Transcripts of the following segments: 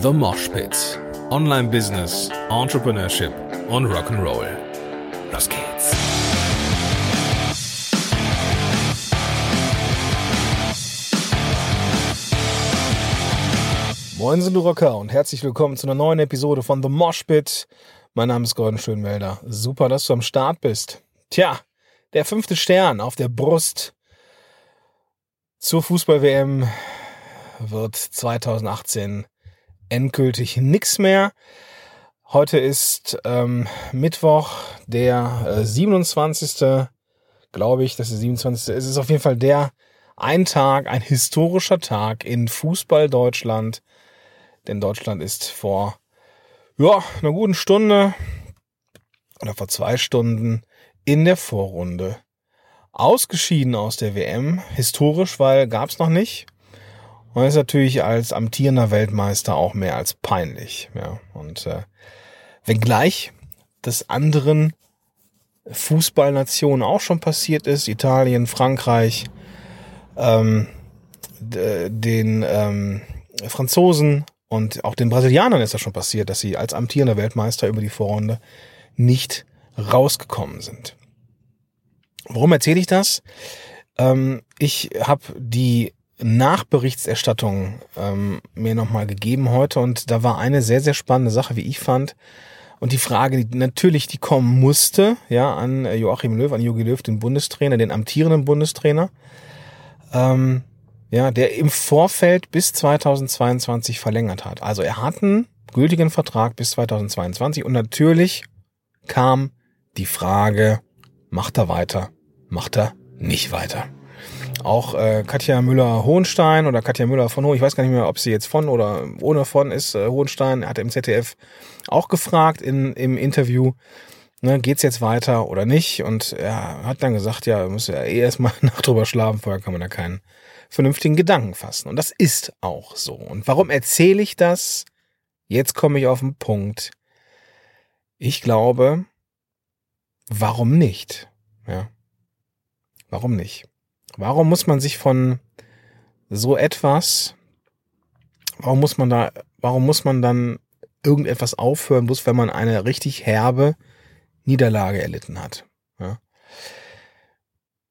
The Mosh Pit. Online Business, Entrepreneurship und Rock'n'Roll. Los geht's. Moin, sind du Rocker und herzlich willkommen zu einer neuen Episode von The Mosh Pit. Mein Name ist Gordon Schönmelder. Super, dass du am Start bist. Tja, der fünfte Stern auf der Brust zur Fußball-WM wird 2018 endgültig nix mehr. Heute ist ähm, Mittwoch, der äh, 27. Glaube ich, dass der 27. Es ist auf jeden Fall der ein Tag, ein historischer Tag in Fußball Deutschland. Denn Deutschland ist vor ja, einer guten Stunde oder vor zwei Stunden in der Vorrunde ausgeschieden aus der WM. Historisch, weil gab's noch nicht. Und ist natürlich als amtierender Weltmeister auch mehr als peinlich. Ja, und äh, wenngleich das anderen Fußballnationen auch schon passiert ist, Italien, Frankreich, ähm, den ähm, Franzosen und auch den Brasilianern ist das schon passiert, dass sie als amtierender Weltmeister über die Vorrunde nicht rausgekommen sind. Warum erzähle ich das? Ähm, ich habe die Nachberichterstattung ähm, mir nochmal gegeben heute und da war eine sehr, sehr spannende Sache, wie ich fand. Und die Frage, die natürlich, die kommen musste, ja, an Joachim Löw, an Jogi Löw, den Bundestrainer, den amtierenden Bundestrainer, ähm, ja, der im Vorfeld bis 2022 verlängert hat. Also er hat einen gültigen Vertrag bis 2022 und natürlich kam die Frage, macht er weiter, macht er nicht weiter. Auch äh, Katja Müller-Hohenstein oder Katja Müller von Hohen, ich weiß gar nicht mehr, ob sie jetzt von oder ohne von ist, äh, Hohenstein, hat im ZDF auch gefragt in, im Interview, ne, geht's jetzt weiter oder nicht? Und er hat dann gesagt, ja, muss ja eh erstmal Nacht drüber schlafen, vorher kann man da keinen vernünftigen Gedanken fassen. Und das ist auch so. Und warum erzähle ich das? Jetzt komme ich auf den Punkt. Ich glaube, warum nicht? Ja. Warum nicht? Warum muss man sich von so etwas, warum muss man da, warum muss man dann irgendetwas aufhören, bloß wenn man eine richtig herbe Niederlage erlitten hat? Ja.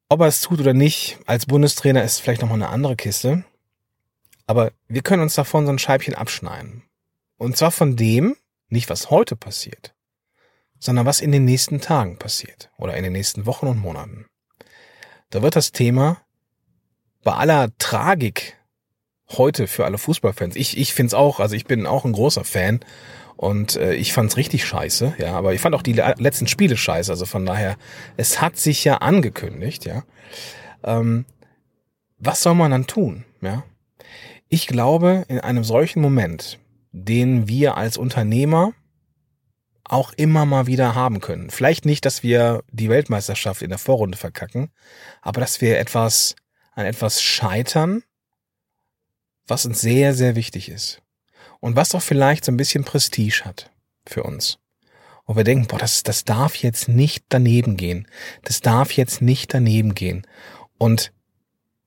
Ob er es tut oder nicht, als Bundestrainer ist vielleicht nochmal eine andere Kiste. Aber wir können uns davon so ein Scheibchen abschneiden. Und zwar von dem, nicht was heute passiert, sondern was in den nächsten Tagen passiert oder in den nächsten Wochen und Monaten. Da wird das Thema bei aller Tragik heute für alle Fußballfans, ich, ich finde es auch, also ich bin auch ein großer Fan und äh, ich fand's richtig scheiße, ja, aber ich fand auch die letzten Spiele scheiße, also von daher, es hat sich ja angekündigt, ja. Ähm, was soll man dann tun, ja? Ich glaube, in einem solchen Moment, den wir als Unternehmer auch immer mal wieder haben können. Vielleicht nicht, dass wir die Weltmeisterschaft in der Vorrunde verkacken, aber dass wir etwas, an etwas scheitern, was uns sehr, sehr wichtig ist. Und was auch vielleicht so ein bisschen Prestige hat für uns. Und wir denken, boah, das, das darf jetzt nicht daneben gehen. Das darf jetzt nicht daneben gehen. Und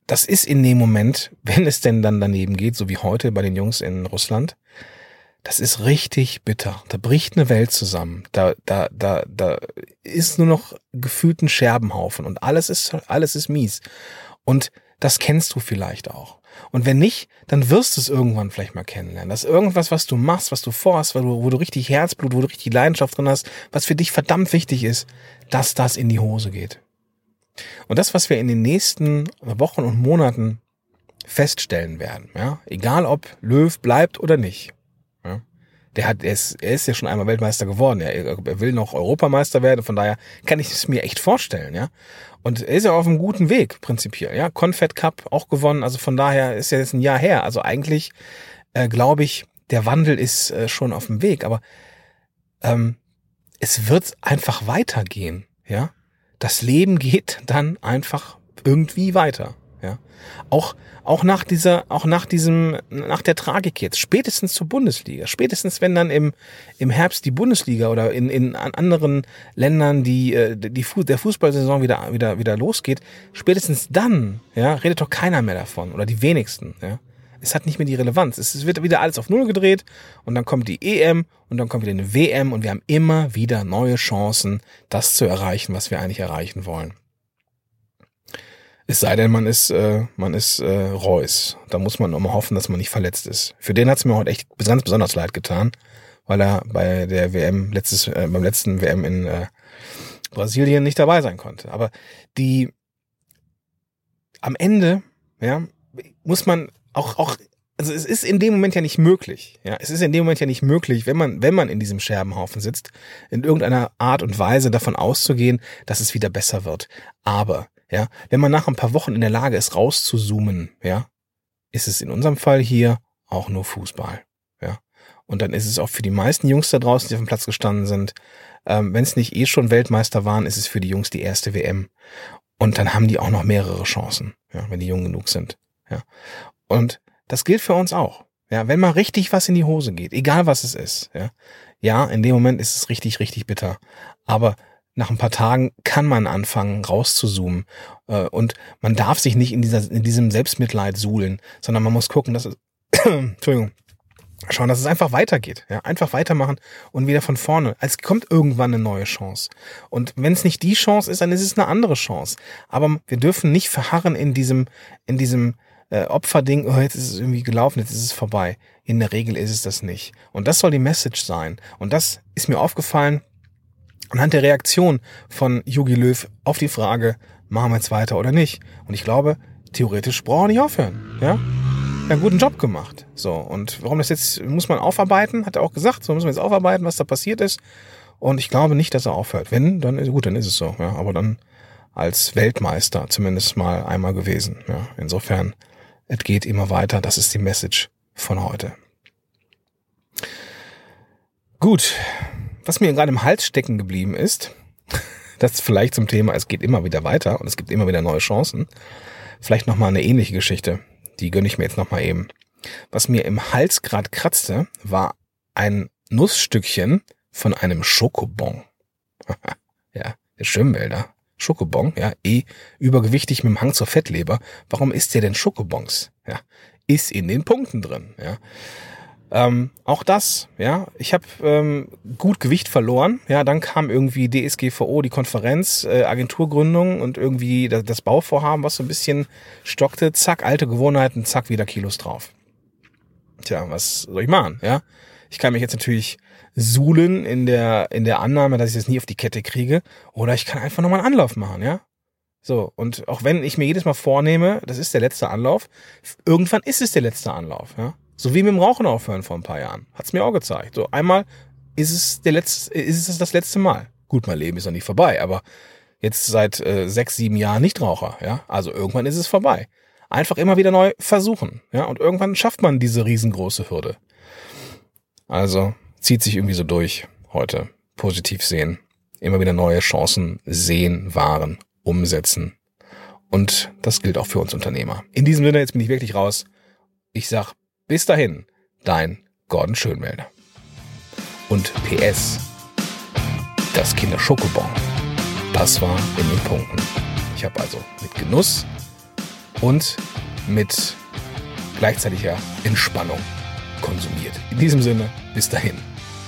das ist in dem Moment, wenn es denn dann daneben geht, so wie heute bei den Jungs in Russland, das ist richtig bitter. Da bricht eine Welt zusammen. Da, da, da, da ist nur noch gefühlt ein Scherbenhaufen und alles ist, alles ist mies. Und das kennst du vielleicht auch. Und wenn nicht, dann wirst du es irgendwann vielleicht mal kennenlernen. Das ist irgendwas, was du machst, was du vorhast, wo du, wo du richtig Herzblut, wo du richtig Leidenschaft drin hast, was für dich verdammt wichtig ist, dass das in die Hose geht. Und das, was wir in den nächsten Wochen und Monaten feststellen werden, ja, egal ob Löw bleibt oder nicht, der hat, er ist, er ist ja schon einmal Weltmeister geworden. Er, er will noch Europameister werden. Von daher kann ich es mir echt vorstellen, ja. Und er ist ja auf einem guten Weg, prinzipiell, ja. Confed Cup auch gewonnen. Also von daher ist ja jetzt ein Jahr her. Also eigentlich, äh, glaube ich, der Wandel ist äh, schon auf dem Weg. Aber ähm, es wird einfach weitergehen, ja. Das Leben geht dann einfach irgendwie weiter. Ja. Auch, auch nach dieser, auch nach diesem, nach der Tragik jetzt, spätestens zur Bundesliga, spätestens wenn dann im, im Herbst die Bundesliga oder in, in anderen Ländern die, äh, die, die der Fußballsaison wieder, wieder, wieder losgeht, spätestens dann, ja, redet doch keiner mehr davon oder die wenigsten, ja. es hat nicht mehr die Relevanz. Es wird wieder alles auf Null gedreht und dann kommt die EM und dann kommt wieder eine WM und wir haben immer wieder neue Chancen, das zu erreichen, was wir eigentlich erreichen wollen. Es sei denn, man ist, äh, man ist äh, Reus. Da muss man immer hoffen, dass man nicht verletzt ist. Für den hat es mir heute echt ganz besonders leid getan, weil er bei der WM letztes, äh, beim letzten WM in äh, Brasilien nicht dabei sein konnte. Aber die am Ende, ja, muss man auch, auch, also es ist in dem Moment ja nicht möglich. Ja, es ist in dem Moment ja nicht möglich, wenn man, wenn man in diesem Scherbenhaufen sitzt, in irgendeiner Art und Weise davon auszugehen, dass es wieder besser wird. Aber, ja, wenn man nach ein paar Wochen in der Lage ist, rauszuzoomen, ja, ist es in unserem Fall hier auch nur Fußball. Ja. Und dann ist es auch für die meisten Jungs da draußen, die auf dem Platz gestanden sind, ähm, wenn es nicht eh schon Weltmeister waren, ist es für die Jungs die erste WM. Und dann haben die auch noch mehrere Chancen, ja, wenn die jung genug sind. Ja. Und das gilt für uns auch. Ja, wenn mal richtig was in die Hose geht, egal was es ist, ja, ja, in dem Moment ist es richtig, richtig bitter. Aber nach ein paar Tagen kann man anfangen, rauszuzoomen. Äh, und man darf sich nicht in, dieser, in diesem Selbstmitleid suhlen, sondern man muss gucken, dass es, Entschuldigung, schauen, dass es einfach weitergeht. Ja, einfach weitermachen und wieder von vorne. Es kommt irgendwann eine neue Chance. Und wenn es nicht die Chance ist, dann ist es eine andere Chance. Aber wir dürfen nicht verharren in diesem, in diesem äh, Opferding, oh, jetzt ist es irgendwie gelaufen, jetzt ist es vorbei. In der Regel ist es das nicht. Und das soll die Message sein. Und das ist mir aufgefallen anhand der Reaktion von Jogi Löw auf die Frage, machen wir jetzt weiter oder nicht? Und ich glaube, theoretisch brauchen wir nicht aufhören. Ja? einen guten Job gemacht. So, und warum das jetzt, muss man aufarbeiten, hat er auch gesagt, so müssen wir jetzt aufarbeiten, was da passiert ist. Und ich glaube nicht, dass er aufhört. Wenn, dann ist gut, dann ist es so, ja. Aber dann als Weltmeister zumindest mal einmal gewesen. Ja. Insofern, es geht immer weiter. Das ist die Message von heute. Gut. Was mir gerade im Hals stecken geblieben ist, das vielleicht zum Thema, es geht immer wieder weiter und es gibt immer wieder neue Chancen. Vielleicht nochmal eine ähnliche Geschichte. Die gönne ich mir jetzt nochmal eben. Was mir im Hals grad kratzte, war ein Nussstückchen von einem Schokobon. ja, der Schwimmwälder. Schokobon, ja, eh übergewichtig mit dem Hang zur Fettleber. Warum isst der denn Schokobons? Ja, ist in den Punkten drin, ja. Ähm, auch das, ja, ich habe ähm, gut Gewicht verloren. Ja, dann kam irgendwie DSGVO, die Konferenz, äh, Agenturgründung und irgendwie das, das Bauvorhaben, was so ein bisschen stockte. Zack, alte Gewohnheiten, zack, wieder Kilos drauf. Tja, was soll ich machen? Ja, ich kann mich jetzt natürlich suhlen in der in der Annahme, dass ich das nie auf die Kette kriege, oder ich kann einfach nochmal einen Anlauf machen, ja. So, und auch wenn ich mir jedes Mal vornehme, das ist der letzte Anlauf, irgendwann ist es der letzte Anlauf, ja. So wie mit dem Rauchen aufhören vor ein paar Jahren. Hat's mir auch gezeigt. So einmal ist es der letzte, ist es das letzte Mal. Gut, mein Leben ist noch nicht vorbei, aber jetzt seit äh, sechs, sieben Jahren nicht Raucher, ja. Also irgendwann ist es vorbei. Einfach immer wieder neu versuchen, ja. Und irgendwann schafft man diese riesengroße Hürde. Also zieht sich irgendwie so durch heute. Positiv sehen. Immer wieder neue Chancen sehen, wahren, umsetzen. Und das gilt auch für uns Unternehmer. In diesem Sinne, jetzt bin ich wirklich raus. Ich sag bis dahin, dein Gordon Schönwälder. Und PS, das Kinderschokobon, das war in den Punkten. Ich habe also mit Genuss und mit gleichzeitiger Entspannung konsumiert. In diesem Sinne, bis dahin,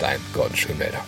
dein Gordon Schönwälder.